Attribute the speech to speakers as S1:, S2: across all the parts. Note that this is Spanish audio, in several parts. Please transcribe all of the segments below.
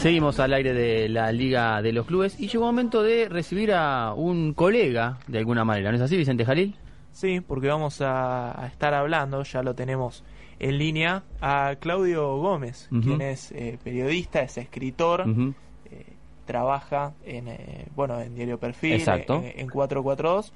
S1: Seguimos al aire de la Liga de los Clubes. Y llegó el momento de recibir a un colega de alguna manera, ¿no es así, Vicente Jalil?
S2: Sí, porque vamos a, estar hablando, ya lo tenemos en línea, a Claudio Gómez, quien es eh, periodista, es escritor, eh, trabaja en, eh, bueno, en Diario Perfil, en, 442,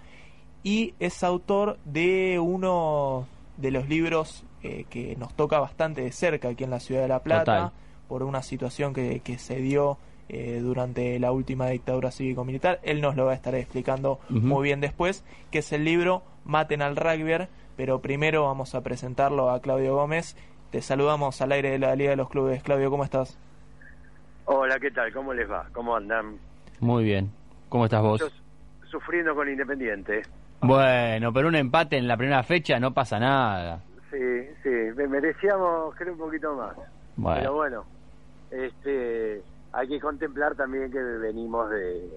S2: y es autor de uno de los libros que nos toca bastante de cerca aquí en la ciudad de La Plata por una situación que, que se dio eh, durante la última dictadura cívico-militar. Él nos lo va a estar explicando muy bien después, que es el libro Maten al Rugby, pero primero vamos a presentarlo a Claudio Gómez. Te saludamos al aire de la Liga de los Clubes. Claudio, ¿cómo estás?
S3: Hola, ¿qué tal? ¿Cómo les va? ¿Cómo andan?
S1: Muy bien. ¿Cómo estás vos?
S3: sufriendo con Independiente.
S1: Bueno, pero un empate en la primera fecha no pasa nada.
S3: Sí, sí, merecíamos creo un poquito más. Pero bueno, este, hay que contemplar también que venimos de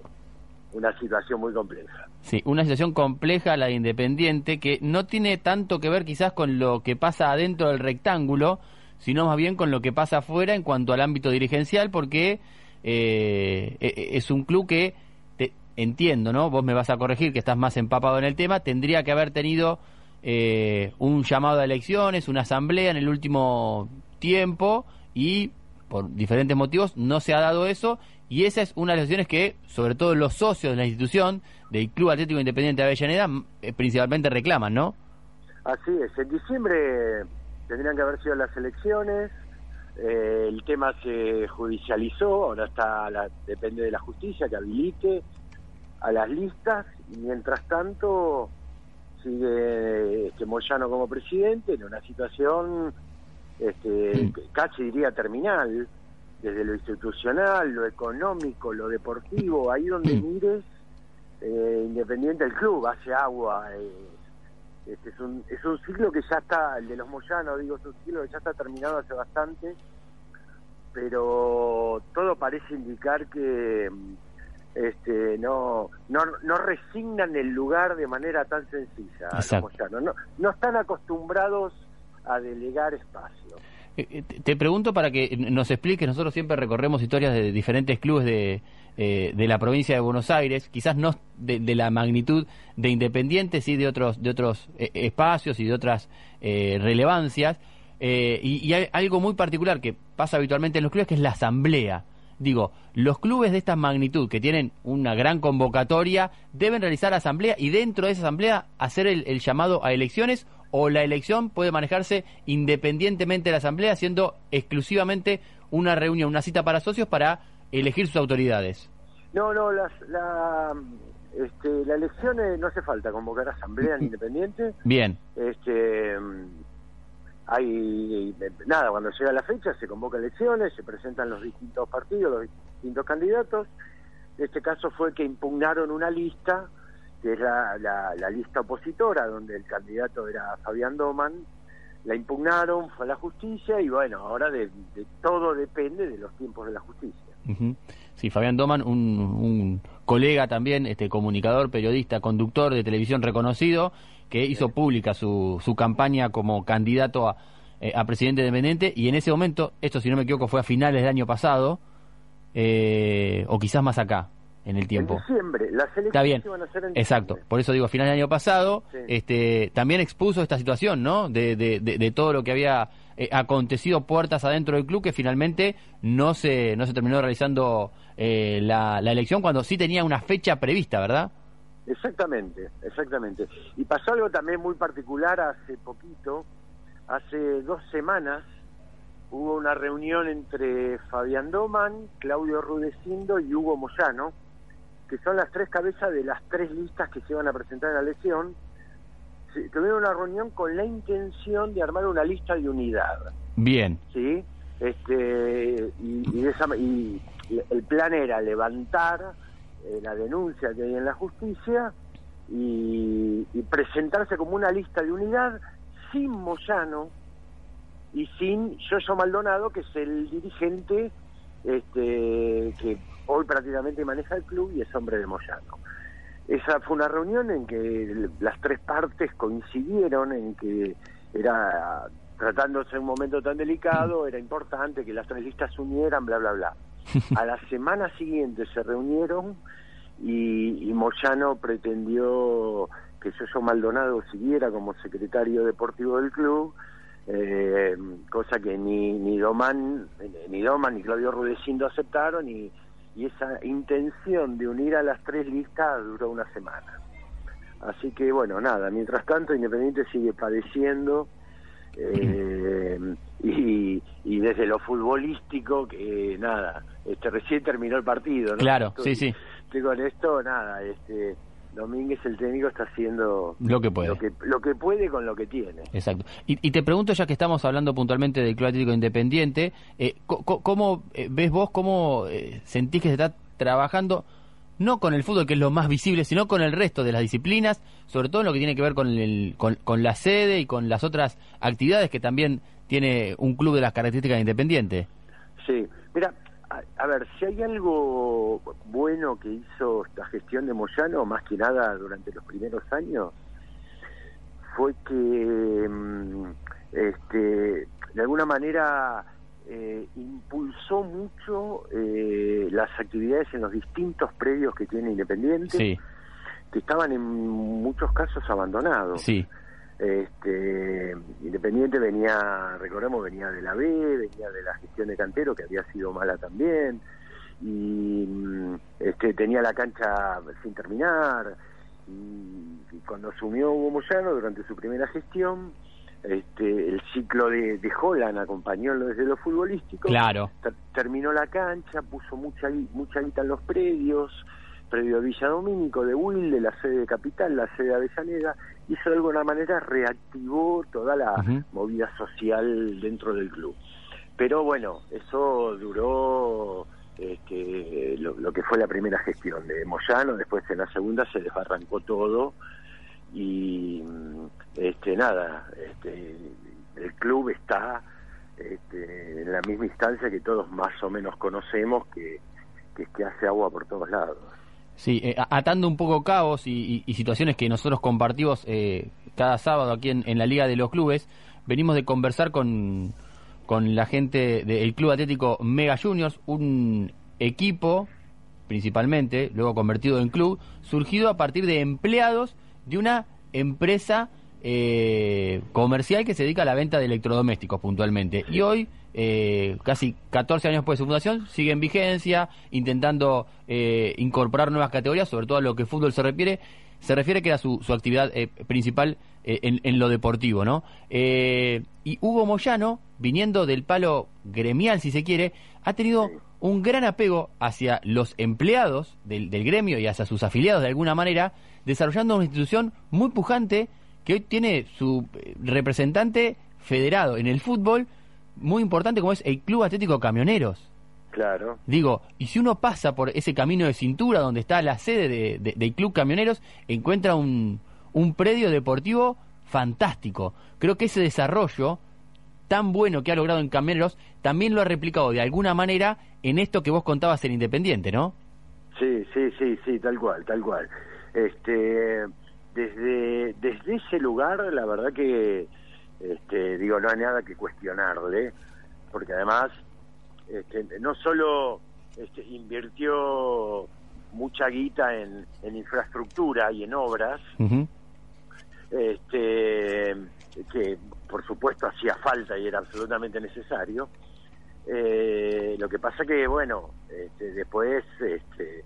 S3: una situación muy compleja.
S1: Sí, una situación compleja la de Independiente que no tiene tanto que ver quizás con lo que pasa adentro del rectángulo, sino más bien con lo que pasa afuera en cuanto al ámbito dirigencial, porque eh, e, e, es un club que, te, entiendo, ¿no? Vos me vas a corregir que estás más empapado en el tema, tendría que haber tenido eh, un llamado a elecciones, una asamblea en el último tiempo y por diferentes motivos no se ha dado eso y esa es una de las decisiones que, sobre todo los socios de la institución, del Club Atlético Independiente de Avellaneda, eh, principalmente reclaman, ¿no?
S3: Así es, en diciembre tendrían que haber sido las elecciones, eh, el tema se judicializó, ahora está la, depende de la justicia que habilite a las listas y mientras tanto sigue este Moyano como presidente en una situación este, casi diría terminal, desde lo institucional, lo económico, lo deportivo, ahí donde mires, eh, independiente del club, hace agua. Eh, este es, un, es un ciclo que ya está, el de los Moyanos, digo, es un ciclo que ya está terminado hace bastante, pero todo parece indicar que este, no, no, no resignan el lugar de manera tan sencilla. Los Moyanos. No, no están acostumbrados a delegar espacio.
S1: Eh, eh, te pregunto para que nos expliques, nosotros siempre recorremos historias de diferentes clubes de, eh, de la provincia de Buenos Aires, quizás no de, la magnitud de Independiente, sí de otros, de otros espacios y de otras relevancias, y, y, hay algo muy particular que pasa habitualmente en los clubes, que es la asamblea. Digo, los clubes de esta magnitud que tienen una gran convocatoria deben realizar asamblea y dentro de esa asamblea hacer el llamado a elecciones o la elección puede manejarse independientemente de la Asamblea, siendo exclusivamente una reunión, una cita para socios para elegir sus autoridades?
S3: No, no, las, la, este, la elección no hace falta convocar asamblea independiente.
S1: Bien.
S3: Este, hay nada, cuando llega la fecha se convoca elecciones, se presentan los distintos partidos, los distintos candidatos. En este caso fue que impugnaron una lista que es la, la, lista opositora, donde el candidato era Fabián Doman, la impugnaron, fue a la justicia y bueno, ahora de, todo depende de los tiempos de la justicia.
S1: Sí, Fabián Doman, un, colega también, este comunicador, periodista, conductor de televisión reconocido, que hizo pública su, su campaña como candidato a, eh, a presidente independiente y en ese momento, esto si no me equivoco fue a finales del año pasado, eh, o quizás más acá, en el tiempo.
S3: En diciembre, las elecciones
S1: Está bien. Iban a ser en Exacto, por eso digo, a final del año pasado, este, también expuso esta situación, ¿no? De, de, de, todo lo que había eh, acontecido puertas adentro del club, que finalmente no se, no se terminó realizando eh, la, la elección cuando sí tenía una fecha prevista, ¿verdad?
S3: Exactamente, exactamente. Y pasó algo también muy particular hace poquito, hace dos semanas, hubo una reunión entre Fabián Doman, Claudio Rudecindo y Hugo Moyano, que son las tres cabezas de las tres listas que se van a presentar en la elección, tuvieron una reunión con la intención de armar una lista de unidad.
S1: Bien.
S3: ¿Sí? Este, y, y, el plan era levantar eh, la denuncia que hay en la justicia y, presentarse como una lista de unidad sin Moyano y sin Yoyo Maldonado, que es el dirigente este, que hoy prácticamente maneja el club y es hombre de Moyano. Esa fue una reunión en que las tres partes coincidieron en que era tratándose de un momento tan delicado, era importante que las tres listas se unieran, bla, bla, bla. A la semana siguiente se reunieron y, Moyano pretendió que Yoyo Maldonado siguiera como secretario deportivo del club, eh, cosa que ni, ni Domán, ni Doman ni Claudio Rudecindo aceptaron y, y esa intención de unir a las tres listas duró una semana. Así que bueno, nada, mientras tanto Independiente sigue padeciendo eh, y, y, desde lo futbolístico que nada, este recién terminó el partido, ¿no?
S1: Claro, sí, sí.
S3: Estoy con esto, nada, este Domínguez el técnico está haciendo
S1: lo que puede.
S3: lo que, lo que puede con lo que tiene.
S1: Exacto. Y, te pregunto ya que estamos hablando puntualmente del Club Atlético Independiente eh, ¿cómo eh, ves vos cómo eh, sentís que se está trabajando no con el fútbol, que es lo más visible, sino con el resto de las disciplinas, sobre todo en lo que tiene que ver con, el, con, la sede y con las otras actividades que también tiene un club de las características independientes.
S3: Sí, mira, a, ver, si hay algo bueno que hizo esta gestión de Moyano, más que nada durante los primeros años, fue que mm, este, de alguna manera eh, impulsó mucho eh, las actividades en los distintos predios que tiene Independiente, que estaban en muchos casos abandonados.
S1: Sí.
S3: Este, Independiente venía, recordemos, venía de la B, venía de la gestión de Cantero, que había sido mala también, y mm, este, tenía la cancha sin terminar, y, cuando asumió Hugo Moyano durante su primera gestión, este, el ciclo de, de Holland acompañó desde lo futbolístico.
S1: Claro.
S3: terminó la cancha, puso mucha mucha guita en los predios, predio Villa Domínico, de Wilde, la sede de Capital, la sede de Avellaneda, hizo de alguna manera reactivó toda la movida social dentro del club. Pero bueno, eso duró este, lo, que fue la primera gestión de Moyano, después en la segunda se desbarrancó todo y este nada este el club está este, en la misma instancia que todos más o menos conocemos que, que, hace agua por todos lados
S1: Sí, eh, atando un poco cabos y, situaciones que nosotros compartimos eh, cada sábado aquí en, la Liga de los Clubes, venimos de conversar con, con la gente del Club Atlético Mega Juniors, un equipo principalmente, luego convertido en club, surgido a partir de empleados de una empresa eh, comercial que se dedica a la venta de electrodomésticos puntualmente. Y hoy, eh, casi 14 años después de su fundación, sigue en vigencia, intentando eh, incorporar nuevas categorías, sobre todo a lo que fútbol se refiere, se refiere que era su, su actividad eh, principal en, en, lo deportivo, ¿no? y Hugo Moyano, viniendo del palo gremial, si se quiere, ha tenido un gran apego hacia los empleados del, del gremio y hacia sus afiliados de alguna manera, desarrollando una institución muy pujante que hoy tiene su eh, representante federado en el fútbol muy importante como es el Club Atlético Camioneros.
S3: Claro.
S1: Digo, y si uno pasa por ese camino de cintura donde está la sede de, del Club Camioneros, encuentra un, un predio deportivo fantástico. Creo que ese desarrollo tan bueno que ha logrado en Camioneros también lo ha replicado de alguna manera en esto que vos contabas en Independiente, ¿no?
S3: Sí, sí, sí, sí, tal cual, tal cual. Este, desde, desde ese lugar, la verdad que, este, digo, no hay nada que cuestionarle, porque además, este, no solo este, invirtió mucha guita en, en infraestructura y en obras, este, que por supuesto hacía falta y era absolutamente necesario. Eh, lo que pasa que, bueno, este, después este,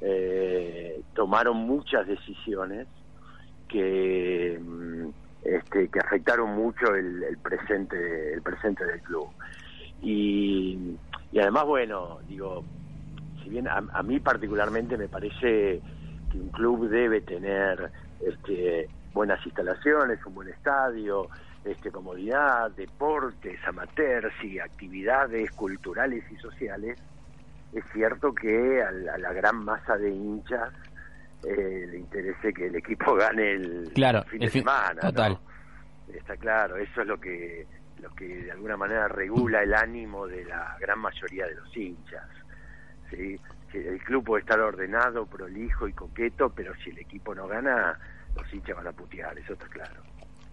S3: eh, tomaron muchas decisiones que mm, este, que afectaron mucho el, presente el presente del club. Y, y además bueno digo si bien a, mí particularmente me parece que un club debe tener este buenas instalaciones un buen estadio este comodidad deportes amateurs y actividades culturales y sociales es cierto que a la, gran masa de hinchas eh, le interese que el equipo gane el fin de semana.
S1: Total.
S3: Está claro, eso es lo que, lo que de alguna manera regula el ánimo de la gran mayoría de los hinchas. ¿sí? El club puede estar ordenado, prolijo y coqueto, pero si el equipo no gana, los hinchas van a putear, eso está claro.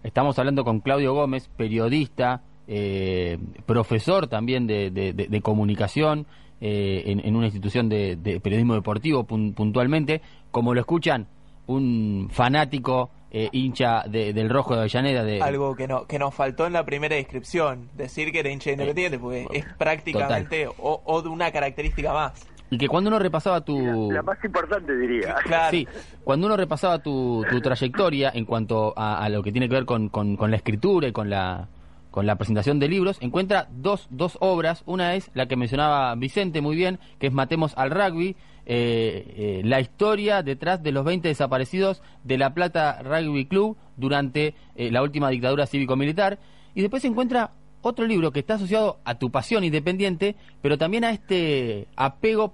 S1: Estamos hablando con Claudio Gómez, periodista, eh, profesor también de, de, comunicación, eh, en, una institución de, periodismo deportivo puntualmente, como lo escuchan un fanático eh, hincha del Rojo de Avellaneda. De...
S2: Algo que, no, que nos faltó en la primera descripción, decir que era hincha independiente, porque es prácticamente o, de una característica más.
S1: Y que cuando uno repasaba tu...
S3: La, más importante diría.
S1: Sí, cuando uno repasaba tu, tu trayectoria en cuanto a, lo que tiene que ver con, con, la escritura y con la, con la presentación de libros, encuentra dos, dos obras. Una es la que mencionaba Vicente muy bien, que es Matemos al Rugby, eh, eh, la historia detrás de los 20 desaparecidos de La Plata Rugby Club durante eh, la última dictadura cívico-militar. Y después encuentra otro libro que está asociado a tu pasión independiente, pero también a este apego,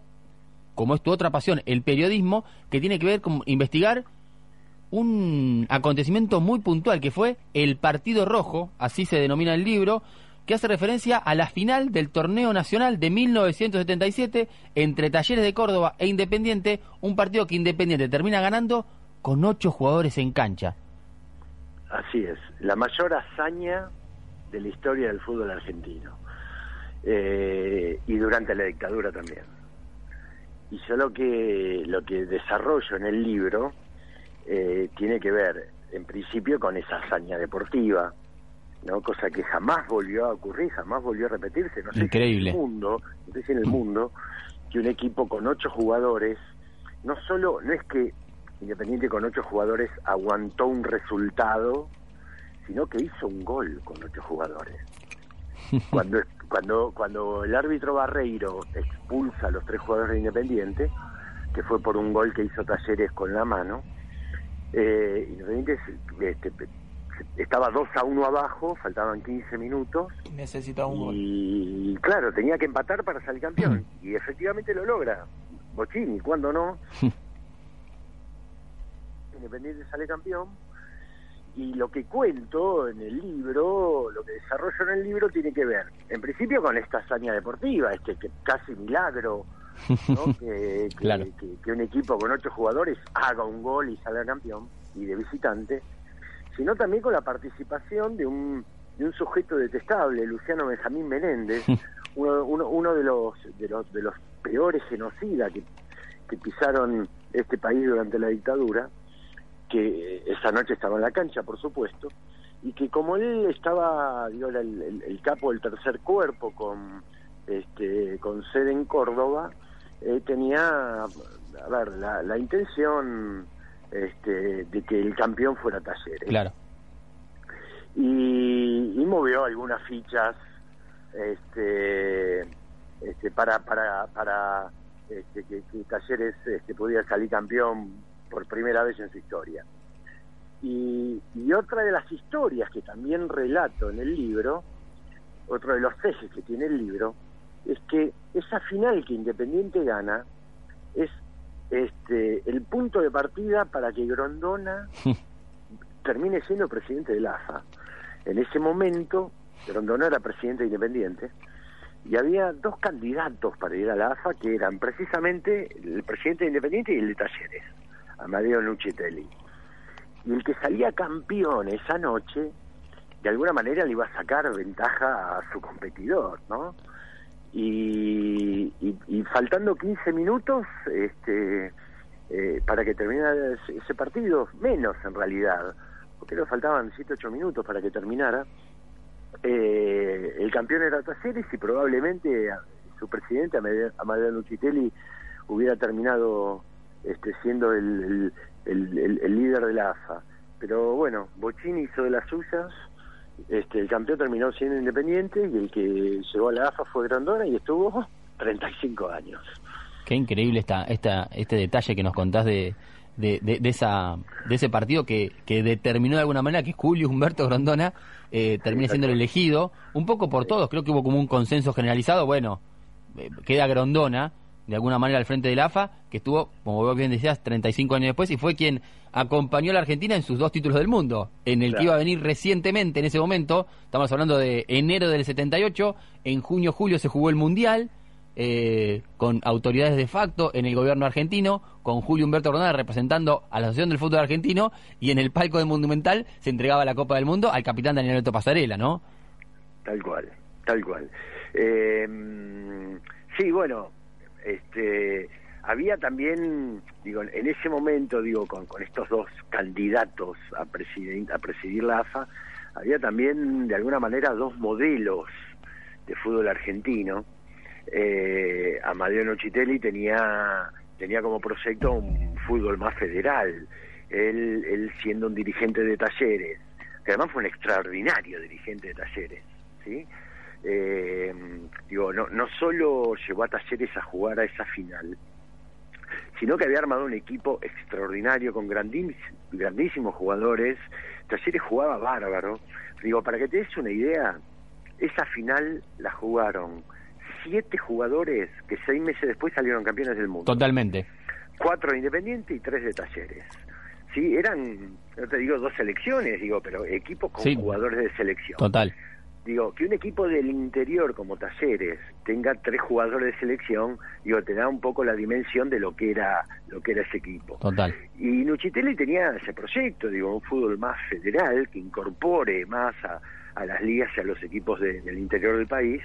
S1: como es tu otra pasión, el periodismo, que tiene que ver con investigar un acontecimiento muy puntual, que fue el Partido Rojo, así se denomina el libro, que hace referencia a la final del torneo nacional de 1977 entre Talleres de Córdoba e Independiente, un partido que Independiente termina ganando con ocho jugadores en cancha.
S3: Así es, la mayor hazaña de la historia del fútbol argentino eh, y durante la dictadura también. Y yo lo que lo que desarrollo en el libro eh, tiene que ver, en principio, con esa hazaña deportiva, ¿no? cosa que jamás volvió a ocurrir, jamás volvió a repetirse. No sé
S1: Increíble.
S3: en el mundo, no sé si en el mundo, que un equipo con ocho jugadores, no solo, no es que Independiente con ocho jugadores aguantó un resultado, sino que hizo un gol con ocho jugadores. Cuando, cuando, cuando el árbitro Barreiro expulsa a los tres jugadores de Independiente, que fue por un gol que hizo Talleres con la mano, eh, Independiente este, estaba 2 a 1 abajo, faltaban 15 minutos.
S2: Necesitaba un gol.
S3: Y claro, tenía que empatar para salir campeón. y efectivamente lo logra. Bochini, ¿cuándo no? Independiente sale campeón. Y lo que cuento en el libro, lo que desarrollo en el libro, tiene que ver, en principio, con esta hazaña deportiva, este que casi milagro, que, que, un equipo con ocho jugadores haga un gol y salga campeón, y de visitante sino también con la participación de un, de un sujeto detestable, Luciano Benjamín Menéndez, uno, uno, de, los, de, los, de los peores genocidas que, que pisaron este país durante la dictadura, que esa noche estaba en la cancha, por supuesto, y que como él estaba, digo, el, el, capo del tercer cuerpo con, este, con sede en Córdoba, eh, tenía, a ver, la, la intención este, de que el campeón fuera Talleres.
S1: Claro.
S3: Y, movió algunas fichas este, este, para, para, para este, que, Talleres este, pudiera salir campeón por primera vez en su historia. Y, y otra de las historias que también relato en el libro, otro de los ejes que tiene el libro, es que esa final que Independiente gana es este, el punto de partida para que Grondona termine siendo presidente de la AFA. En ese momento, Grondona era presidente independiente y había dos candidatos para ir a la AFA que eran precisamente el presidente independiente y el de Talleres, Amadeo Nucitelli. Y el que salía campeón esa noche, de alguna manera le iba a sacar ventaja a su competidor, ¿no? Y, y, faltando 15 minutos este, eh, para que terminara ese partido, menos en realidad, porque le faltaban 7, 8 minutos para que terminara, eh, el campeón era Taceres y probablemente su presidente, Amadeo Nucitelli, hubiera terminado este, siendo el, el, el líder de la AFA. Pero bueno, Bochini hizo de las suyas este, el campeón terminó siendo independiente y el que llegó a la AFA fue Grandona y estuvo 35 años.
S1: Qué increíble esta, esta, este detalle que nos contás de, de, de, esa, de ese partido que, que determinó de alguna manera que Julio Humberto Grandona eh, termine siendo el elegido, un poco por todos, creo que hubo como un consenso generalizado, bueno, eh, queda Grondona, de alguna manera al frente del AFA, que estuvo, como vos bien decías, 35 años después y fue quien acompañó a la Argentina en sus dos títulos del mundo, en el que iba a venir recientemente en ese momento, estamos hablando de enero del 78, en junio, julio se jugó el Mundial, eh, con autoridades de facto en el gobierno argentino, con Julio Humberto Rodríguez representando a la Asociación del Fútbol Argentino, y en el palco del Monumental se entregaba la Copa del Mundo al capitán Daniel Alberto Pasarela, ¿no?
S3: Tal cual, tal cual. Eh, Sí, bueno, este, había también, digo, en ese momento, digo, con, con estos dos candidatos a, presidir, a presidir la AFA, había también, de alguna manera, dos modelos de fútbol argentino. Eh, Amadeo Nochitelli tenía, tenía como proyecto un fútbol más federal. Él, él siendo un dirigente de talleres, que además fue un extraordinario dirigente de talleres, ¿sí? Eh, digo, no, no solo llevó a talleres a jugar a esa final, sino que había armado un equipo extraordinario con grandísimos jugadores. Talleres jugaba bárbaro. Digo, para que te des una idea, esa final la jugaron siete jugadores que seis meses después salieron campeones del mundo.
S1: Totalmente.
S3: Cuatro de Independiente y tres de Talleres. Sí, eran, no te digo dos selecciones, digo, pero equipos con jugadores de selección.
S1: Total
S3: digo, que un equipo del interior como Talleres tenga tres jugadores de selección, digo, te da un poco la dimensión de lo que era lo que era ese equipo.
S1: Total.
S3: Y Nuchitelli tenía ese proyecto, digo, un fútbol más federal que incorpore más a, a las ligas y a los equipos del interior del país.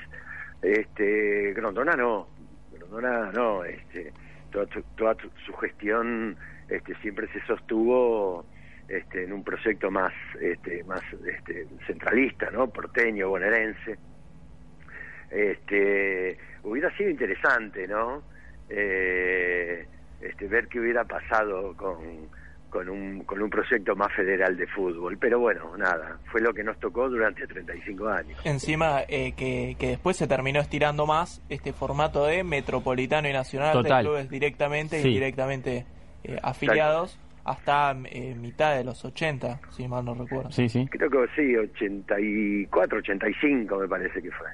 S3: Este, Grondona no, Grondona no, este, toda, toda su gestión este, siempre se sostuvo este, en un proyecto más este, más este, centralista, ¿no? porteño, bonaerense. Este, hubiera sido interesante, ¿no? Eh, este, ver qué hubiera pasado con, con, un, con un proyecto más federal de fútbol. Pero bueno, nada, fue lo que nos tocó durante 35 años.
S2: Encima, eh, que, que después se terminó estirando más este formato de metropolitano y nacional de clubes directamente e indirectamente eh, afiliados hasta eh, mitad de los 80, si mal no recuerdo.
S1: Sí, sí.
S3: Creo que sí, 84, 85 me parece que fue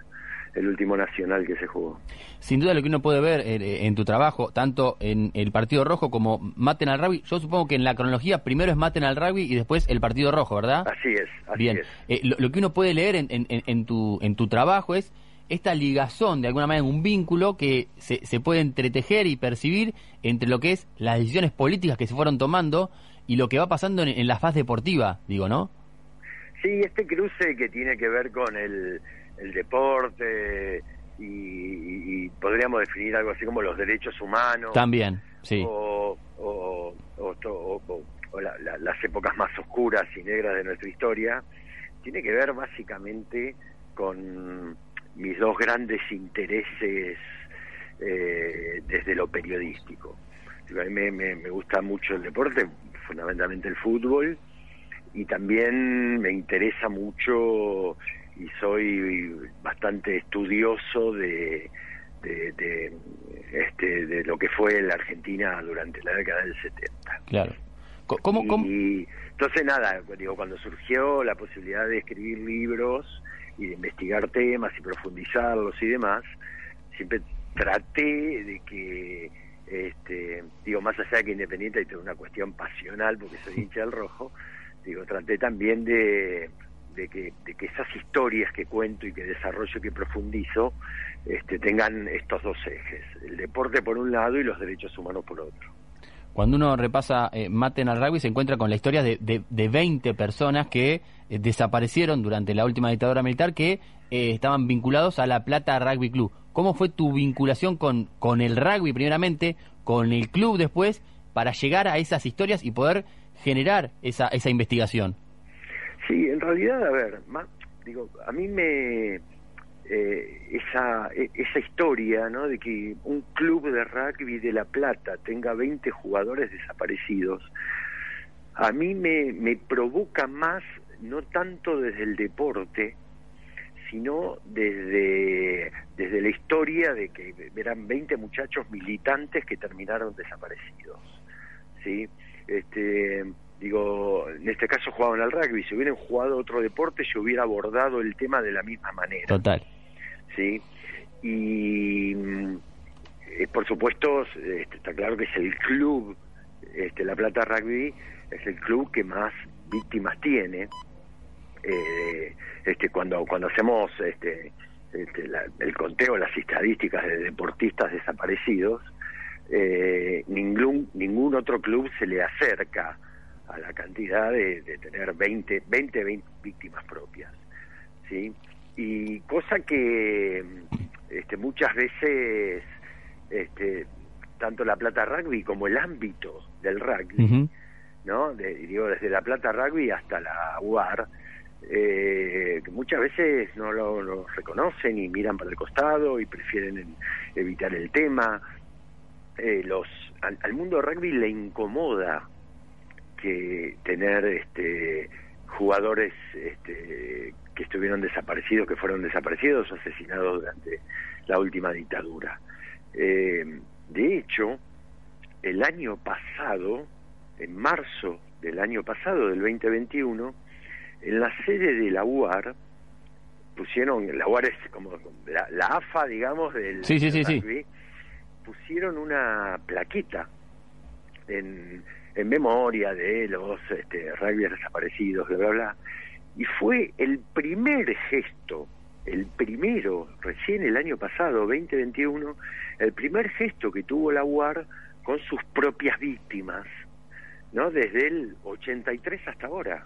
S3: el último nacional que se jugó.
S1: Sin duda lo que uno puede ver eh, en tu trabajo, tanto en el Partido Rojo como Maten al Rugby, yo supongo que en la cronología primero es Maten al Rugby y después el Partido Rojo, ¿verdad?
S3: Así es, así
S1: Bien.
S3: es.
S1: Eh, lo, que uno puede leer en, en, en, tu, en tu trabajo es esta ligazón, de alguna manera, un vínculo que se, se puede entretejer y percibir entre lo que es las decisiones políticas que se fueron tomando y lo que va pasando en, la faz deportiva, digo, ¿no?
S3: Sí, este cruce que tiene que ver con el, el deporte y, podríamos definir algo así como los derechos humanos.
S1: También, sí.
S3: O, o, las épocas más oscuras y negras de nuestra historia, tiene que ver básicamente con mis dos grandes intereses eh, desde lo periodístico. A mí me, me, gusta mucho el deporte, fundamentalmente el fútbol, y también me interesa mucho y soy bastante estudioso de, de, este, de lo que fue la Argentina durante la década del 70.
S1: Claro.
S3: ¿Cómo, y, entonces nada, digo, cuando surgió la posibilidad de escribir libros, y de investigar temas y profundizarlos y demás, siempre traté de que, este, digo, más allá de que Independiente hay una cuestión pasional, porque soy hincha del rojo, digo, traté también de, de, que, de que esas historias que cuento y que desarrollo y que profundizo este, tengan estos dos ejes, el deporte por un lado y los derechos humanos por otro.
S1: Cuando uno repasa eh, Maten al Rugby se encuentra con la historia de, de, de 20 personas que eh, desaparecieron durante la última dictadura militar que eh, estaban vinculados a La Plata Rugby Club. ¿Cómo fue tu vinculación con, con el rugby primeramente, con el club después, para llegar a esas historias y poder generar esa, esa investigación?
S3: Sí, en realidad, a ver, digo, a mí me eh, esa, e, esa historia ¿no? de que un club de rugby de La Plata tenga 20 jugadores desaparecidos, a mí me, me provoca más, no tanto desde el deporte, sino desde, desde la historia de que eran 20 muchachos militantes que terminaron desaparecidos. ¿sí? Este, digo, en este caso jugaban al rugby, si hubieran jugado otro deporte yo hubiera abordado el tema de la misma manera.
S1: Total.
S3: ¿Sí? Y eh, por supuesto, este, está claro que es el club, este, La Plata Rugby, es el club que más víctimas tiene. Eh, este, cuando, cuando hacemos este, este el conteo, las estadísticas de deportistas desaparecidos, eh, ningún, ningún otro club se le acerca a la cantidad de, de tener 20, 20, 20 víctimas propias. ¿sí? Y cosa que este, muchas veces este, tanto la Plata Rugby como el ámbito del rugby, ¿no? digo, desde la Plata Rugby hasta la UAR, eh, que muchas veces no lo, reconocen y miran para el costado y prefieren evitar el tema. Eh, los al, al, mundo rugby le incomoda que tener este jugadores este, que estuvieron desaparecidos, que fueron desaparecidos o asesinados durante la última dictadura. Eh, de hecho, el año pasado, en marzo del año pasado, del 2021, en la sede de la UAR, pusieron, la UAR es como la, AFA, digamos, del,
S1: sí, sí, sí,
S3: pusieron una plaquita en, en memoria de los este, desaparecidos, bla, bla, bla. Y fue el primer gesto, el primero, recién el año pasado, 2021, el primer gesto que tuvo la UAR con sus propias víctimas, ¿no? Desde el 83 hasta ahora.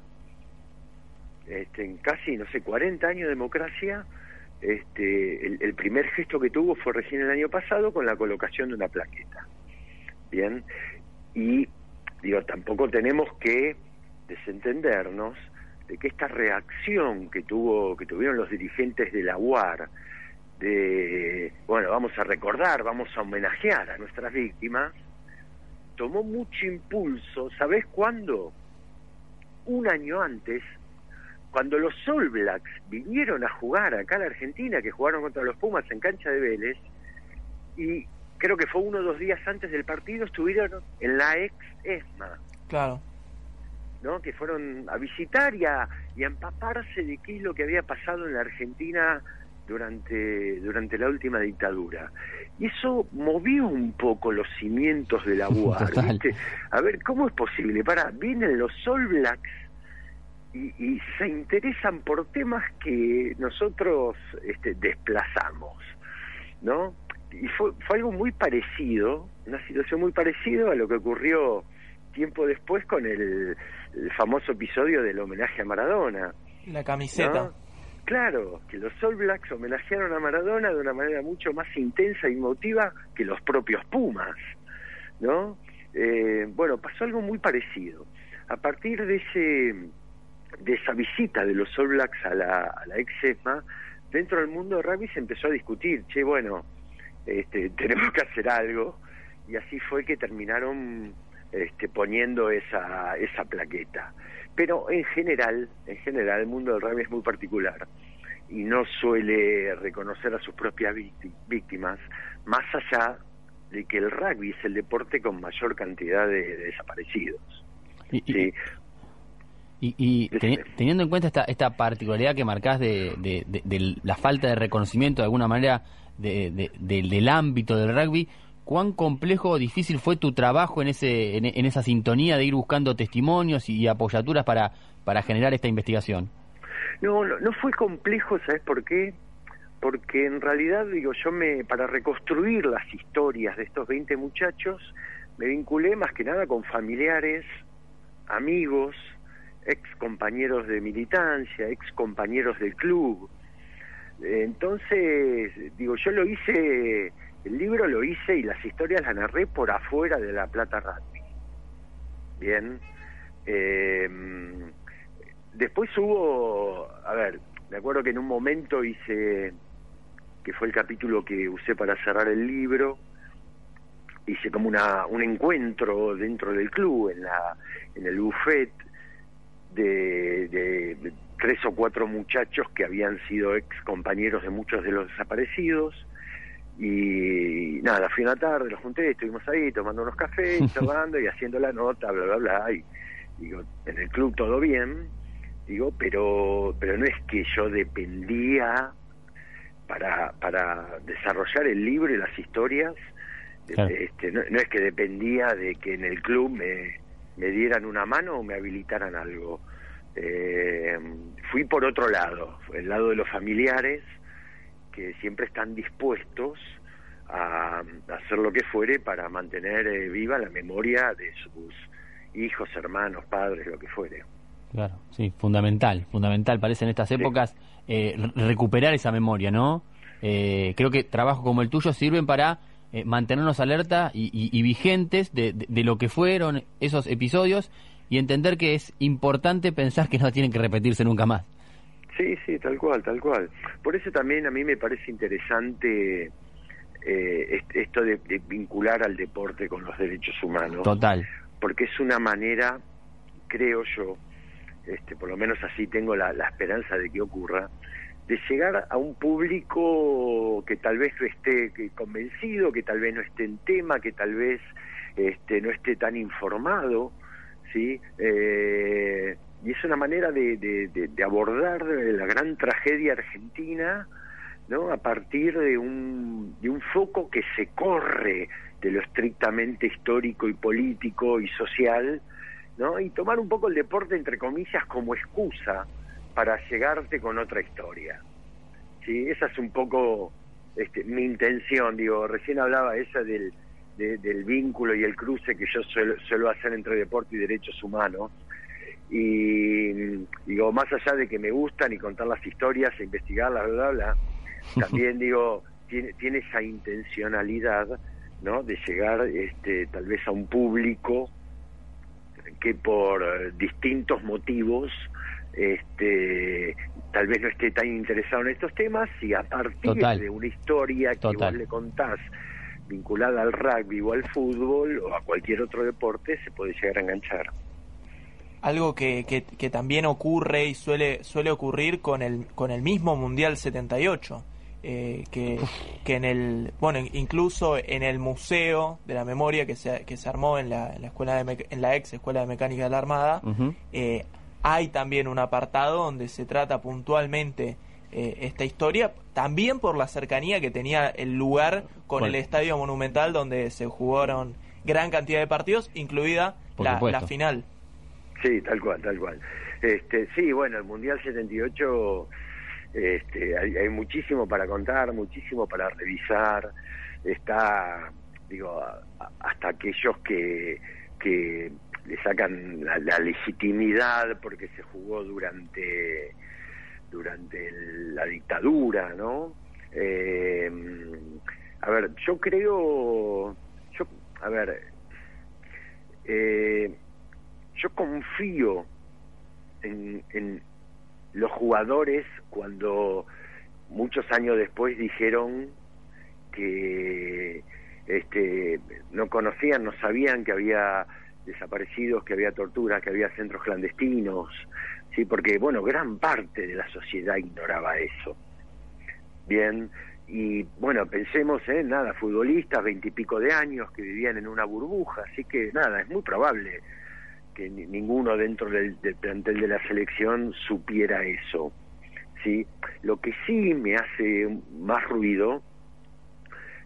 S3: Este, en casi, no sé, 40 años de democracia, este, el, el, primer gesto que tuvo fue recién el año pasado con la colocación de una plaqueta. Bien, y digo, tampoco tenemos que desentendernos de que esta reacción que tuvo, que tuvieron los dirigentes de la UAR, de, bueno, vamos a recordar, vamos a homenajear a nuestras víctimas, tomó mucho impulso, ¿sabés cuándo? Un año antes, cuando los All Blacks vinieron a jugar acá a la Argentina, que jugaron contra los Pumas en cancha de Vélez, y creo que fue uno o dos días antes del partido, estuvieron en la ex ESMA.
S2: Claro.
S3: ¿No? que fueron a visitar y a, y a empaparse de qué es lo que había pasado en la Argentina durante, durante la última dictadura. Y eso movió un poco los cimientos de la UAR. A ver, ¿cómo es posible? Para, vienen los All Blacks y, y se interesan por temas que nosotros este, desplazamos, ¿no? Y fue, fue algo muy parecido, una situación muy parecida a lo que ocurrió tiempo después con el, famoso episodio del homenaje a Maradona.
S2: La camiseta.
S3: Claro, que los All Blacks homenajearon a Maradona de una manera mucho más intensa y emotiva que los propios Pumas, ¿no? Eh, bueno, pasó algo muy parecido. A partir de ese de esa visita de los All Blacks a la, a la ex ESMA, dentro del mundo de rugby se empezó a discutir, che, bueno, este, tenemos que hacer algo, y así fue que terminaron este, poniendo esa, esa plaqueta. Pero en general, en general, el mundo del rugby es muy particular y no suele reconocer a sus propias víctimas, más allá de que el rugby es el deporte con mayor cantidad de, desaparecidos.
S1: Y, y, teniendo en cuenta esta, esta particularidad que marcás de, de, la falta de reconocimiento de alguna manera del ámbito del rugby, ¿Cuán complejo o difícil fue tu trabajo en, ese, en, esa sintonía de ir buscando testimonios y apoyaturas para, para generar esta investigación?
S3: No, no, fue complejo, ¿sabes por qué? Porque en realidad, digo, yo me, para reconstruir las historias de estos 20 muchachos, me vinculé más que nada con familiares, amigos, ex compañeros de militancia, ex compañeros del club. Entonces, digo, yo lo hice el libro lo hice y las historias las narré por afuera de La Plata Rugby. Bien. Eh, después hubo, a ver, me acuerdo que en un momento hice, que fue el capítulo que usé para cerrar el libro, hice como una, un encuentro dentro del club, en, la, en el buffet, de, de tres o cuatro muchachos que habían sido ex compañeros de muchos de los desaparecidos y nada, fui una tarde, los junté, estuvimos ahí tomando unos cafés, charlando y haciendo la nota, bla, bla, bla. Y digo, en el club todo bien, digo, pero, pero no es que yo dependía para, para desarrollar el libro y las historias, este, no, es que dependía de que en el club me, me dieran una mano o me habilitaran algo. Eh, fui por otro lado, el lado de los familiares, que siempre están dispuestos a, hacer lo que fuere para mantener eh, viva la memoria de sus hijos, hermanos, padres, lo que fuere.
S1: Claro, sí, fundamental, fundamental, parece en estas épocas eh, recuperar esa memoria, ¿no? Eh, creo que trabajos como el tuyo sirven para eh, mantenernos alerta y, vigentes de, lo que fueron esos episodios y entender que es importante pensar que no tienen que repetirse nunca más.
S3: Sí, sí, tal cual, tal cual. Por eso también a mí me parece interesante eh, esto de, vincular al deporte con los derechos humanos.
S1: Total.
S3: Porque es una manera, creo yo, este, por lo menos así tengo la esperanza de que ocurra, de llegar a un público que tal vez no esté convencido, que tal vez no esté en tema, que tal vez este, no esté tan informado, ¿sí? Eh, y es una manera de, de, abordar la gran tragedia argentina, ¿no? A partir de un, de un foco que se corre de lo estrictamente histórico y político y social, ¿no? Y tomar un poco el deporte, entre comillas, como excusa para llegarte con otra historia. ¿Sí? Esa es un poco este, mi intención, digo, recién hablaba esa del, del vínculo y el cruce que yo suelo, hacer entre deporte y derechos humanos. Y digo, más allá de que me gustan y contar las historias e investigarlas, bla, bla, bla, también digo, tiene, tiene esa intencionalidad, ¿no? De llegar este, tal vez a un público que por distintos motivos este, tal vez no esté tan interesado en estos temas y a partir de una historia que vos le contás vinculada al rugby o al fútbol o a cualquier otro deporte se puede llegar a enganchar.
S2: Algo que, que, también ocurre y suele, suele ocurrir con el, con el mismo Mundial 78. Eh, que, que en el bueno incluso en el museo de la memoria que se, que se armó en la, escuela de en la ex escuela de mecánica de la armada eh, hay también un apartado donde se trata puntualmente eh, esta historia, también por la cercanía que tenía el lugar con el Estadio Monumental donde se jugaron gran cantidad de partidos, incluida la, final.
S3: Sí, tal cual, tal cual. Este, sí, bueno, el Mundial 78 este, hay, hay muchísimo para contar, muchísimo para revisar. Está, digo, hasta aquellos que, que le sacan la, legitimidad porque se jugó durante durante la dictadura, ¿no? Eh, a ver, yo creo, yo, a ver, eh, yo confío en, en los jugadores cuando muchos años después dijeron que este no conocían, no sabían que había desaparecidos, que había torturas, que había centros clandestinos, sí, porque bueno, gran parte de la sociedad ignoraba eso. Bien, y bueno, pensemos en nada, futbolistas, veintipico de años que vivían en una burbuja, así que nada, es muy probable que ninguno dentro del, plantel de la selección supiera eso. ¿sí? Lo que sí me hace más ruido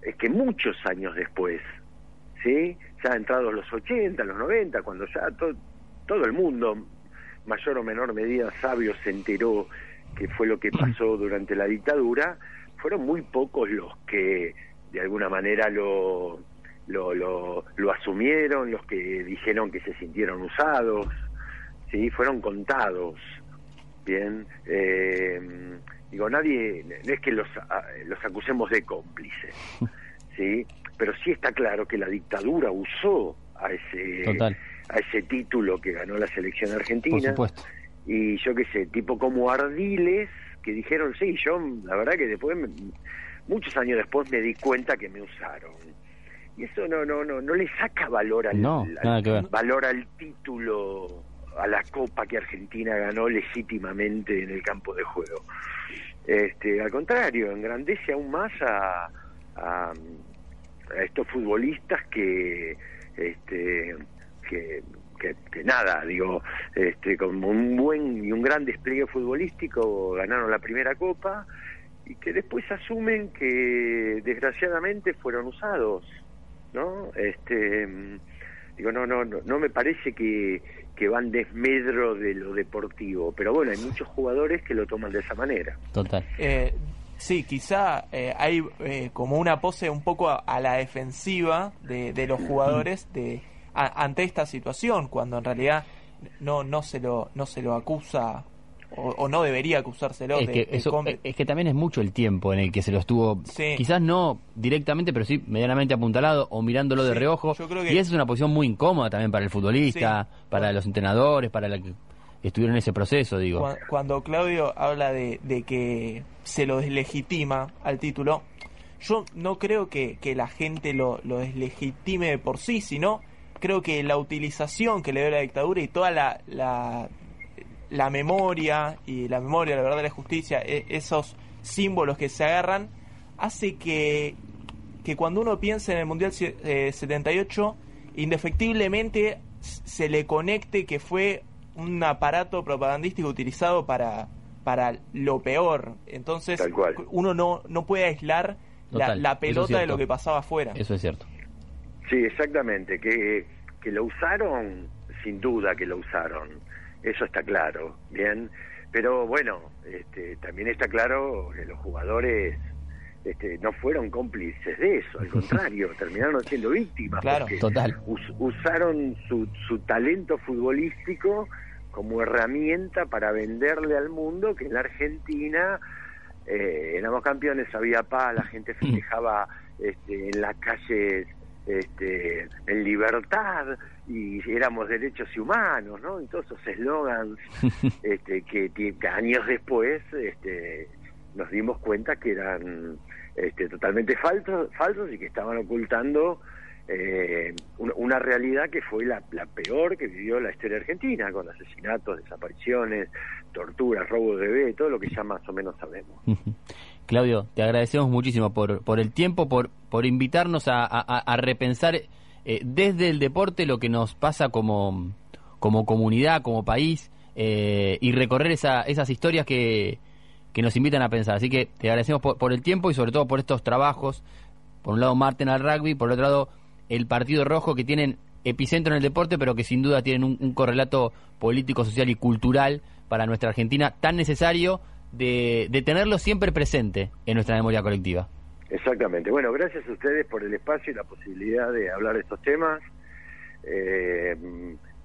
S3: es que muchos años después, ¿sí? ya entrados los 80, los 90, cuando ya todo el mundo, mayor o menor medida sabio, se enteró que fue lo que pasó durante la dictadura, fueron muy pocos los que de alguna manera lo, lo, lo, asumieron, los que dijeron que se sintieron usados, sí, fueron contados. Bien, eh, digo, nadie, no es que los, los acusemos de cómplices, ¿sí? pero sí está claro que la dictadura usó a ese a ese título que ganó la selección argentina. Y yo qué sé, tipo como Ardiles, que dijeron, sí, yo la verdad que después, muchos años después me di cuenta que me usaron. Y eso no no no no le saca valor al, valor al título, a la copa que Argentina ganó legítimamente en el campo de juego. Este, al contrario, engrandece aún más a, a a estos futbolistas que este que, que, nada digo este con un buen y un gran despliegue futbolístico ganaron la primera copa y que después asumen que desgraciadamente fueron usados no este digo no no no, no me parece que que van desmedro de lo deportivo pero bueno hay muchos jugadores que lo toman de esa manera.
S1: Total.
S2: Eh, Sí, quizá eh, hay eh, como una pose un poco a, la defensiva de, los jugadores de ante esta situación, cuando en realidad no no se lo no se lo acusa o, no debería acusárselo.
S1: Es, que es, que también es mucho el tiempo en el que se lo estuvo, quizás no directamente, pero sí medianamente apuntalado o mirándolo de reojo. Y esa es una posición muy incómoda también para el futbolista, para los entrenadores, para la que estuvieron en ese proceso, digo.
S2: Cuando, Claudio habla de, que se lo deslegitima al título, yo no creo que, la gente lo, lo deslegitime por sí, sino creo que la utilización que le dio la dictadura y toda la, la, memoria y la memoria, la verdad, de la justicia, e, esos símbolos que se agarran, hace que, que cuando uno piensa en el Mundial 78, eh, indefectiblemente se le conecte que fue un aparato propagandístico utilizado para, para lo peor. Entonces, uno no, no puede aislar la, pelota de lo que pasaba afuera.
S1: Eso es cierto.
S3: Sí, exactamente, que, que lo usaron, sin duda que lo usaron, eso está claro, bien, pero bueno, este, también está claro que los jugadores este, no fueron cómplices de eso, al contrario, terminaron siendo víctimas.
S1: Claro, total.
S3: usaron su, su talento futbolístico como herramienta para venderle al mundo que en la Argentina eh, éramos campeones, había paz, la gente festejaba este, en las calles este, en libertad y éramos derechos y humanos, ¿no? Y todos esos eslogans este, que, años después este, nos dimos cuenta que eran este, totalmente falsos, falsos y que estaban ocultando eh, una, realidad que fue la, peor que vivió la historia argentina, con asesinatos, desapariciones, torturas, robos de bebé, todo lo que ya más o menos sabemos.
S1: Claudio, te agradecemos muchísimo por, por el tiempo, por, por invitarnos a, repensar eh, desde el deporte lo que nos pasa como, como comunidad, como país, eh, y recorrer esa, esas historias que, que nos invitan a pensar. Así que te agradecemos por, por, el tiempo y sobre todo por estos trabajos. Por un lado, Marten al rugby, por otro lado, el Partido Rojo, que tienen epicentro en el deporte, pero que sin duda tienen un correlato político, social y cultural para nuestra Argentina tan necesario de, tenerlo siempre presente en nuestra memoria colectiva.
S3: Exactamente. Bueno, gracias a ustedes por el espacio y la posibilidad de hablar de estos temas. Eh,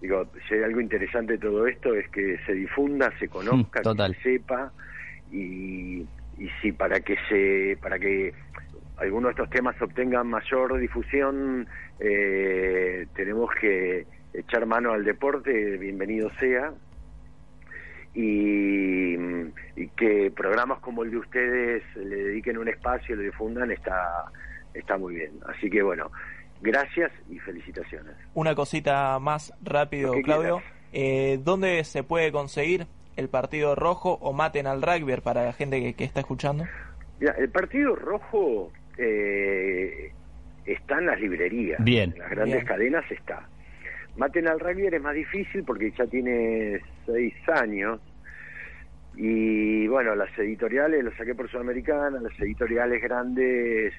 S3: digo, si hay algo interesante de todo esto es que se difunda, se conozca, que se sepa y, y sí, para que se, para que algunos de estos temas obtengan mayor difusión, eh, tenemos que echar mano al deporte, bienvenido sea, y, que programas como el de ustedes le dediquen un espacio, lo difundan, está, está muy bien. Así que bueno, gracias y felicitaciones.
S2: Una cosita más rápido, Claudio. Eh, ¿Dónde se puede conseguir el Partido Rojo o Maten al Rugby para la gente que, está escuchando?
S3: el Partido Rojo eh, está en las librerías.
S1: Bien.
S3: En las grandes cadenas está. Maten al rugby es más difícil porque ya tiene seis años y bueno, las editoriales, lo saqué por Sudamericana, las editoriales grandes,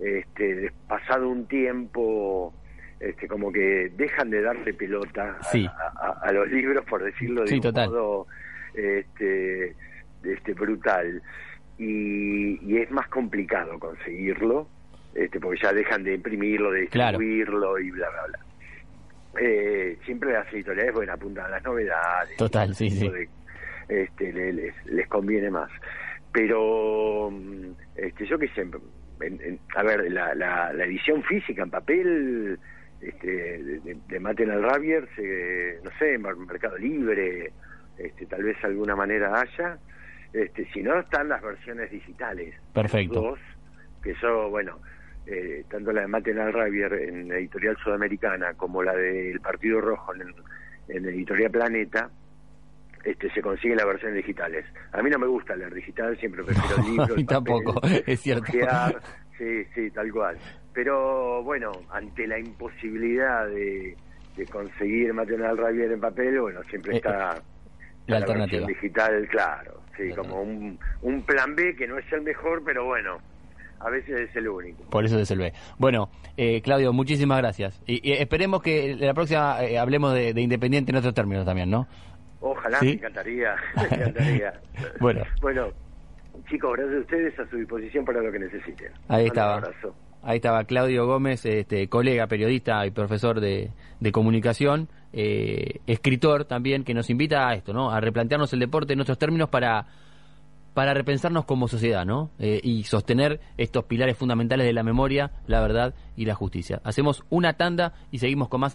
S3: este, pasado un tiempo, este, como que dejan de darle pelota a, los libros, por decirlo de un modo este, este, brutal. Y, y, es más complicado conseguirlo, este, porque ya dejan de imprimirlo, de distribuirlo y bla, bla, bla. Eh, siempre las editoriales bueno apuntan a las novedades
S1: total sí sí
S3: este les, les conviene más. Pero mm, este yo que sé a ver la, la, edición física en papel este de, de Maten al Ravier se, no sé en Mercado Libre este tal vez alguna manera haya. Este si no están las versiones digitales.
S1: Perfecto.
S3: Dos que eso bueno eh, tanto la de Maten Ravier en Editorial Sudamericana como la del Partido Rojo en, en Editorial Planeta, este, se consiguen las versiones digitales. A mí no me gusta leer digital, siempre prefiero libros.
S1: y tampoco, es cierto.
S3: sí, sí, tal cual. Pero bueno, ante la imposibilidad de, de conseguir Maten Ravier en papel, bueno, siempre eh, está
S1: la, alternativa
S3: digital, claro. Sí, como un, un plan B que no es el mejor, pero bueno, a veces es el único.
S1: Por eso es el B. Bueno, eh, Claudio, muchísimas gracias. Y, esperemos que la próxima eh, hablemos de, Independiente en otros términos también, ¿no?
S3: Ojalá, me encantaría, me encantaría.
S1: bueno.
S3: Bueno, chicos, gracias a ustedes, a su disposición para lo que necesiten.
S1: Ahí estaba. Ahí estaba Claudio Gómez, este, colega, periodista y profesor de, comunicación, eh, escritor también, que nos invita a esto, ¿no? A replantearnos el deporte en nuestros términos para, para repensarnos como sociedad, ¿no? Eh, y sostener estos pilares fundamentales de la memoria, la verdad y la justicia. Hacemos una tanda y seguimos con más.